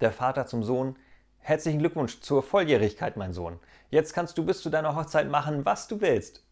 Der Vater zum Sohn, herzlichen Glückwunsch zur Volljährigkeit, mein Sohn. Jetzt kannst du bis zu deiner Hochzeit machen, was du willst.